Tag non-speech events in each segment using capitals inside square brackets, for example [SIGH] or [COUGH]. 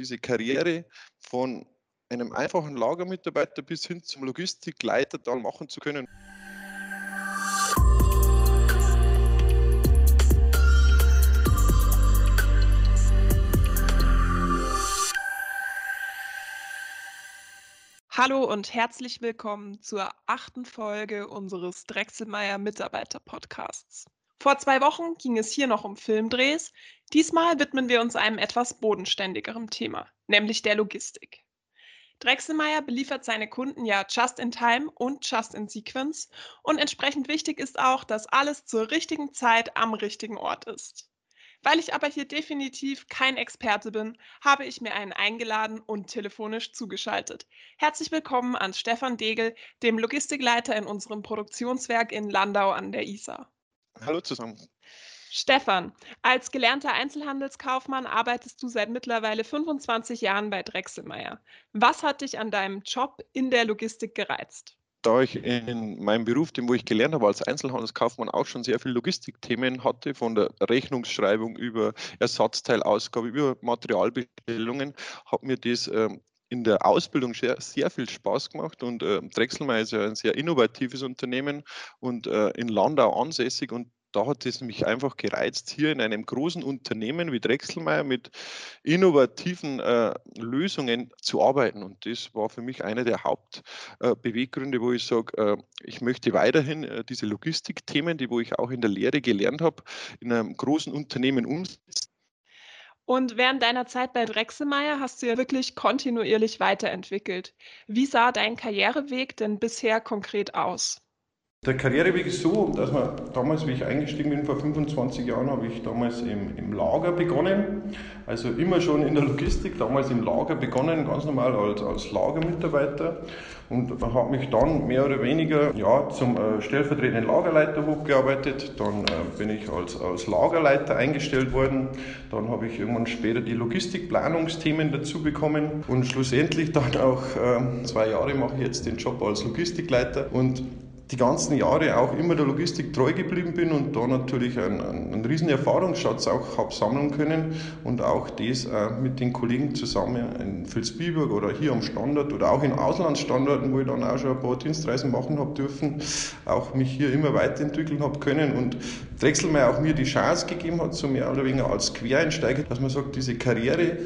diese Karriere von einem einfachen Lagermitarbeiter bis hin zum Logistikleiter dann machen zu können. Hallo und herzlich willkommen zur achten Folge unseres Drechselmeier Mitarbeiter Podcasts. Vor zwei Wochen ging es hier noch um Filmdrehs. Diesmal widmen wir uns einem etwas bodenständigeren Thema, nämlich der Logistik. Drechselmeier beliefert seine Kunden ja just in time und just in sequence und entsprechend wichtig ist auch, dass alles zur richtigen Zeit am richtigen Ort ist. Weil ich aber hier definitiv kein Experte bin, habe ich mir einen eingeladen und telefonisch zugeschaltet. Herzlich willkommen an Stefan Degel, dem Logistikleiter in unserem Produktionswerk in Landau an der Isar. Hallo zusammen. Stefan, als gelernter Einzelhandelskaufmann arbeitest du seit mittlerweile 25 Jahren bei Drechselmeier. Was hat dich an deinem Job in der Logistik gereizt? da ich in meinem Beruf, dem wo ich gelernt habe als Einzelhandelskaufmann, auch schon sehr viele Logistikthemen hatte, von der Rechnungsschreibung über Ersatzteilausgabe, über Materialbestellungen, hat mir das ähm, in der Ausbildung sehr, sehr viel Spaß gemacht und äh, Drechselmeier ist ja ein sehr innovatives Unternehmen und äh, in Landau ansässig und da hat es mich einfach gereizt, hier in einem großen Unternehmen wie Drechselmeier mit innovativen äh, Lösungen zu arbeiten. Und das war für mich einer der Hauptbeweggründe, äh, wo ich sage, äh, ich möchte weiterhin äh, diese Logistikthemen, die wo ich auch in der Lehre gelernt habe, in einem großen Unternehmen umsetzen. Und während deiner Zeit bei Drechselmeier hast du ja wirklich kontinuierlich weiterentwickelt. Wie sah dein Karriereweg denn bisher konkret aus? Der Karriereweg ist so, dass man damals, wie ich eingestiegen bin, vor 25 Jahren, habe ich damals im, im Lager begonnen. Also immer schon in der Logistik, damals im Lager begonnen, ganz normal als, als Lagermitarbeiter. Und habe mich dann mehr oder weniger ja, zum äh, stellvertretenden Lagerleiter hochgearbeitet. Dann äh, bin ich als, als Lagerleiter eingestellt worden. Dann habe ich irgendwann später die Logistikplanungsthemen dazu bekommen. Und schlussendlich dann auch äh, zwei Jahre mache ich jetzt den Job als Logistikleiter. Und die ganzen Jahre auch immer der Logistik treu geblieben bin und da natürlich einen, einen riesen Erfahrungsschatz auch habe sammeln können und auch das äh, mit den Kollegen zusammen in Vilsbiburg oder hier am Standort oder auch in Auslandsstandorten, wo ich dann auch schon ein paar Dienstreisen machen habe dürfen, auch mich hier immer weiterentwickeln habe können und Drechselmeier auch mir die Chance gegeben hat, so mehr oder weniger als Quereinsteiger, dass man sagt, diese Karriere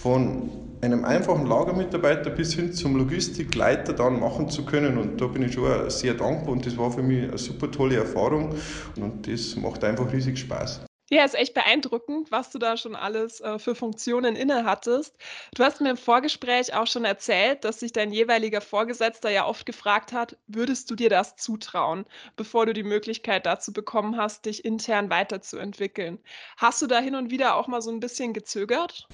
von einem einfachen Lagermitarbeiter bis hin zum Logistikleiter dann machen zu können. Und da bin ich schon sehr dankbar und das war für mich eine super tolle Erfahrung und das macht einfach riesig Spaß. Ja, ist echt beeindruckend, was du da schon alles äh, für Funktionen inne hattest. Du hast mir im Vorgespräch auch schon erzählt, dass sich dein jeweiliger Vorgesetzter ja oft gefragt hat, würdest du dir das zutrauen, bevor du die Möglichkeit dazu bekommen hast, dich intern weiterzuentwickeln. Hast du da hin und wieder auch mal so ein bisschen gezögert?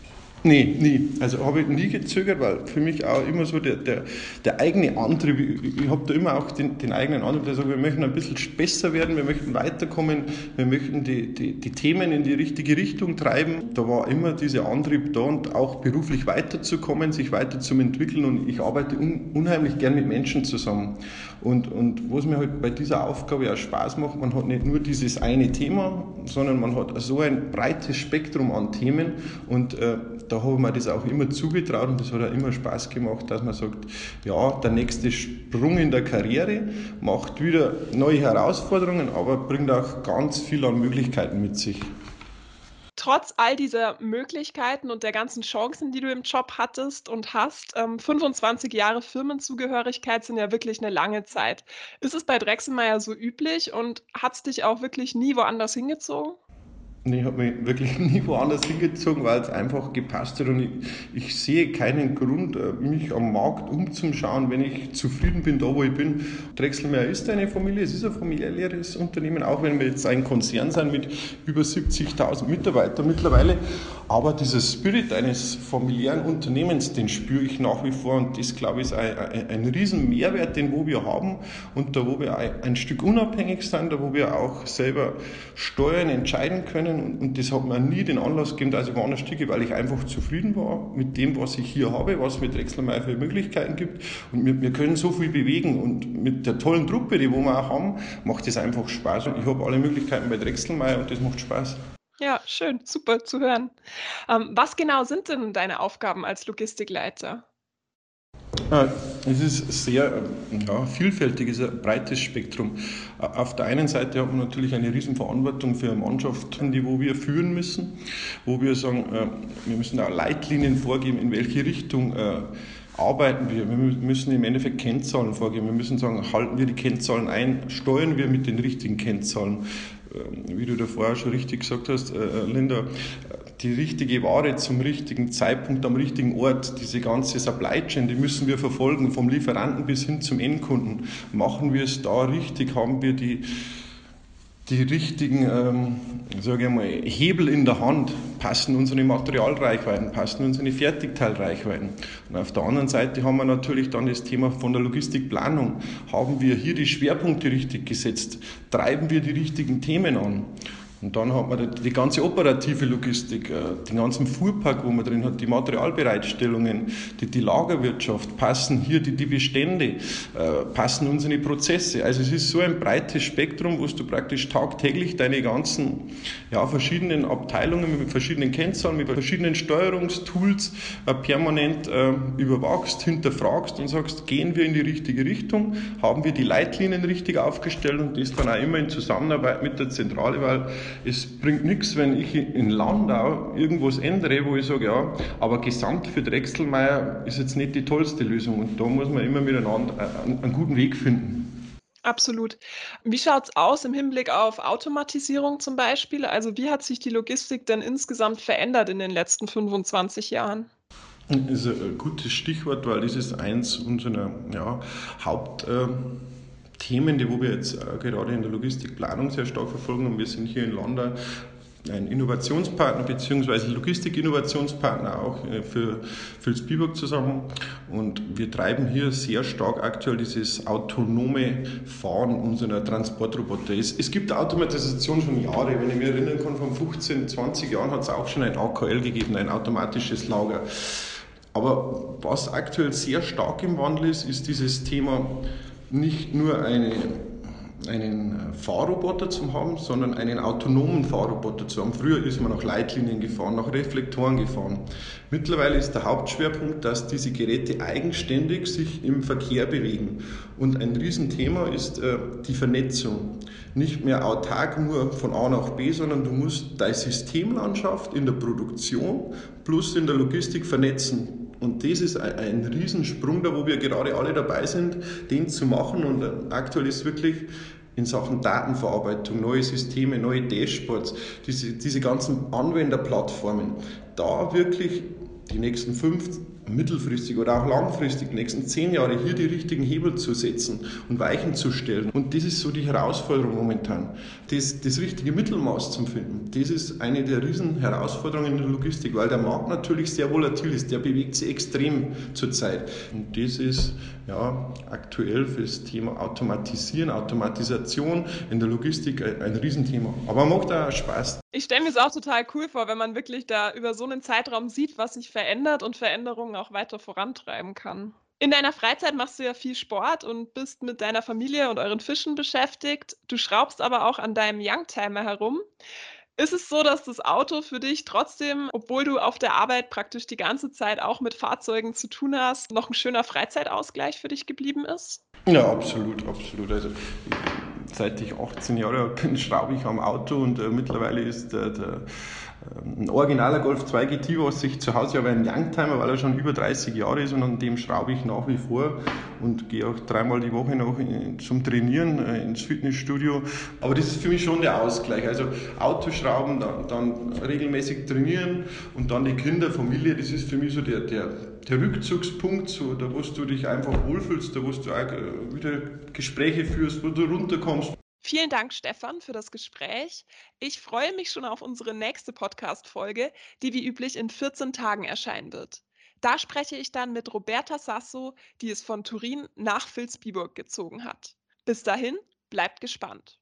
Nee, nie. Also habe ich nie gezögert, weil für mich auch immer so der, der, der eigene Antrieb, ich, ich habe da immer auch den, den eigenen Antrieb, der sagt, wir möchten ein bisschen besser werden, wir möchten weiterkommen, wir möchten die, die, die Themen in die richtige Richtung treiben. Da war immer dieser Antrieb da und auch beruflich weiterzukommen, sich weiter zu entwickeln und ich arbeite un, unheimlich gern mit Menschen zusammen. Und, und was mir halt bei dieser Aufgabe auch Spaß macht, man hat nicht nur dieses eine Thema, sondern man hat so ein breites Spektrum an Themen und äh, da habe ich mir das auch immer zugetraut und das hat auch immer Spaß gemacht, dass man sagt, ja, der nächste Sprung in der Karriere macht wieder neue Herausforderungen, aber bringt auch ganz viel an Möglichkeiten mit sich trotz all dieser Möglichkeiten und der ganzen Chancen, die du im Job hattest und hast, ähm, 25 Jahre Firmenzugehörigkeit sind ja wirklich eine lange Zeit. Ist es bei Drechselmeier so üblich und hat es dich auch wirklich nie woanders hingezogen? Ich habe mich wirklich [LAUGHS] nie woanders hingezogen, weil es einfach gepasst hat und ich, ich, sehe keinen Grund, äh, mich am Markt umzuschauen, wenn ich zufrieden bin, da wo ich bin. Drechselmeier ist eine Familie, es ist ein familiäres Unternehmen, auch wenn wir jetzt ein Konzern sind mit über 70.000 Mitarbeitern mittlerweile. Aber dieser Spirit eines familiären Unternehmens, den spüre ich nach wie vor und das, glaube ich, ist ein, ein, ein riesen den wo wir haben und da wo wir ein, ein Stück unabhängig sind, da wo wir auch selber steuern, entscheiden können und, und das hat mir nie den Anlass gegeben, dass ich woanders stiege, weil ich einfach zufrieden war mit dem, was ich hier habe, was es mit Drechselmeier für Möglichkeiten gibt. Und wir, wir, können so viel bewegen und mit der tollen Truppe, die wir auch haben, macht es einfach Spaß. Und ich habe alle Möglichkeiten bei Drechselmeier und das macht Spaß. Ja, schön, super zu hören. Ähm, was genau sind denn deine Aufgaben als Logistikleiter? Äh, es ist sehr ja, vielfältig, ist ein breites Spektrum. Äh, auf der einen Seite hat man natürlich eine Riesenverantwortung für eine Mannschaft, die wo wir führen müssen, wo wir sagen, äh, wir müssen auch Leitlinien vorgeben, in welche Richtung arbeiten wir. Wir müssen im Endeffekt Kennzahlen vorgeben. Wir müssen sagen, halten wir die Kennzahlen ein, steuern wir mit den richtigen Kennzahlen. Wie du da vorher schon richtig gesagt hast, Linda, die richtige Ware zum richtigen Zeitpunkt am richtigen Ort, diese ganze Supply Chain, die müssen wir verfolgen, vom Lieferanten bis hin zum Endkunden. Machen wir es da richtig? Haben wir die, die richtigen ähm, ich mal, Hebel in der Hand? Passen unsere Materialreichweiten, passen unsere Fertigteilreichweiten? Und auf der anderen Seite haben wir natürlich dann das Thema von der Logistikplanung. Haben wir hier die Schwerpunkte richtig gesetzt? Treiben wir die richtigen Themen an? Und dann hat man die, ganze operative Logistik, äh, den ganzen Fuhrpark, wo man drin hat, die Materialbereitstellungen, die, die Lagerwirtschaft, passen hier die, die Bestände, äh, passen unsere Prozesse. Also es ist so ein breites Spektrum, wo du praktisch tagtäglich deine ganzen ja, verschiedenen Abteilungen mit verschiedenen Kennzahlen, mit verschiedenen Steuerungstools äh, permanent überwachst, hinterfragst und sagst, gehen wir in die richtige Richtung, haben wir die Leitlinien richtig aufgestellt und das dann auch immer in Zusammenarbeit mit der Zentrale, weil es bringt nichts, wenn ich in Landau irgendwas ändere, wo ich sage, ja, aber gesamt für Drechselmeier ist jetzt nicht die tollste Lösung. Und da muss man immer miteinander einen guten Weg finden. Absolut. Wie schaut es aus im Hinblick auf Automatisierung zum Beispiel? Also wie hat sich die Logistik denn insgesamt verändert in den letzten 25 Jahren? Das ist ein gutes Stichwort, weil das ist eins unserer ja, Haupt. Äh Themen, die wo wir jetzt äh, gerade in der Logistikplanung sehr stark verfolgen. Und wir sind hier in London ein Innovationspartner bzw. Logistik-Innovationspartner auch äh, für Vilsbiburg zusammen. Und wir treiben hier sehr stark aktuell dieses autonome Fahren unserer Transportroboter. Es, es gibt Automatisation schon Jahre. Wenn ich mich erinnern kann, vor 15, 20 Jahren hat es auch schon ein AKL gegeben, ein automatisches Lager. Aber was aktuell sehr stark im Wandel ist, ist dieses Thema nicht nur eine, einen Fahrroboter zu haben, sondern einen autonomen Fahrroboter zu haben. Früher ist man nach Leitlinien gefahren, nach Reflektoren gefahren. Mittlerweile ist der Hauptschwerpunkt, dass diese Geräte eigenständig sich im Verkehr bewegen. Und ein Riesenthema ist äh, die Vernetzung. Nicht mehr autark nur von A nach B, sondern du musst deine Systemlandschaft in der Produktion plus in der Logistik vernetzen. Und das ist ein, Riesensprung, da wo wir gerade alle dabei sind, den zu machen. Und aktuell ist wirklich in Sachen Datenverarbeitung, neue Systeme, neue Dashboards, diese, diese ganzen Anwenderplattformen, da wirklich die nächsten fünf, mittelfristig oder auch langfristig, die nächsten zehn Jahre hier die richtigen Hebel zu setzen und Weichen zu stellen. Und das ist so die Herausforderung momentan. Das, das richtige Mittelmaß zu finden, das ist eine der riesen Herausforderungen in der Logistik, weil der Markt natürlich sehr volatil ist, der bewegt sich extrem zurzeit. Und das ist ja aktuell für das Thema Automatisieren, Automatisation in der Logistik ein, Riesenthema. Aber macht auch Spaß. Ich stelle mir es auch total cool vor, wenn man wirklich da über so einen Zeitraum sieht, was sich verändert und Veränderungen auch weiter vorantreiben kann. In deiner Freizeit machst du ja viel Sport und bist mit deiner Familie und euren Fischen beschäftigt. Du schraubst aber auch an deinem Youngtimer herum. Ist es so, dass das Auto für dich trotzdem, obwohl du auf der Arbeit praktisch die ganze Zeit auch mit Fahrzeugen zu tun hast, noch ein schöner Freizeitausgleich für dich geblieben ist? Ja, absolut, absolut. Also seit ich 18 Jahre bin, schraube ich am Auto und äh, mittlerweile ist äh, der ein originaler Golf 2 GT, was ich zu Hause habe, ein Youngtimer, weil er schon über 30 Jahre ist und an dem schraube ich nach wie vor und gehe auch dreimal die Woche noch in, zum Trainieren äh, ins Fitnessstudio. Aber das ist für mich schon der Ausgleich. Also Autoschrauben, dann, dann regelmäßig trainieren und dann die Kinder, Familie, das ist für mich so der, der, der Rückzugspunkt, so, da wo du dich einfach wohlfühlst, da wo du auch wieder Gespräche führst, wo du runterkommst. Vielen Dank, Stefan, für das Gespräch. Ich freue mich schon auf unsere nächste Podcast-Folge, die wie üblich in 14 Tagen erscheinen wird. Da spreche ich dann mit Roberta Sasso, die es von Turin nach Vilsbiburg gezogen hat. Bis dahin, bleibt gespannt.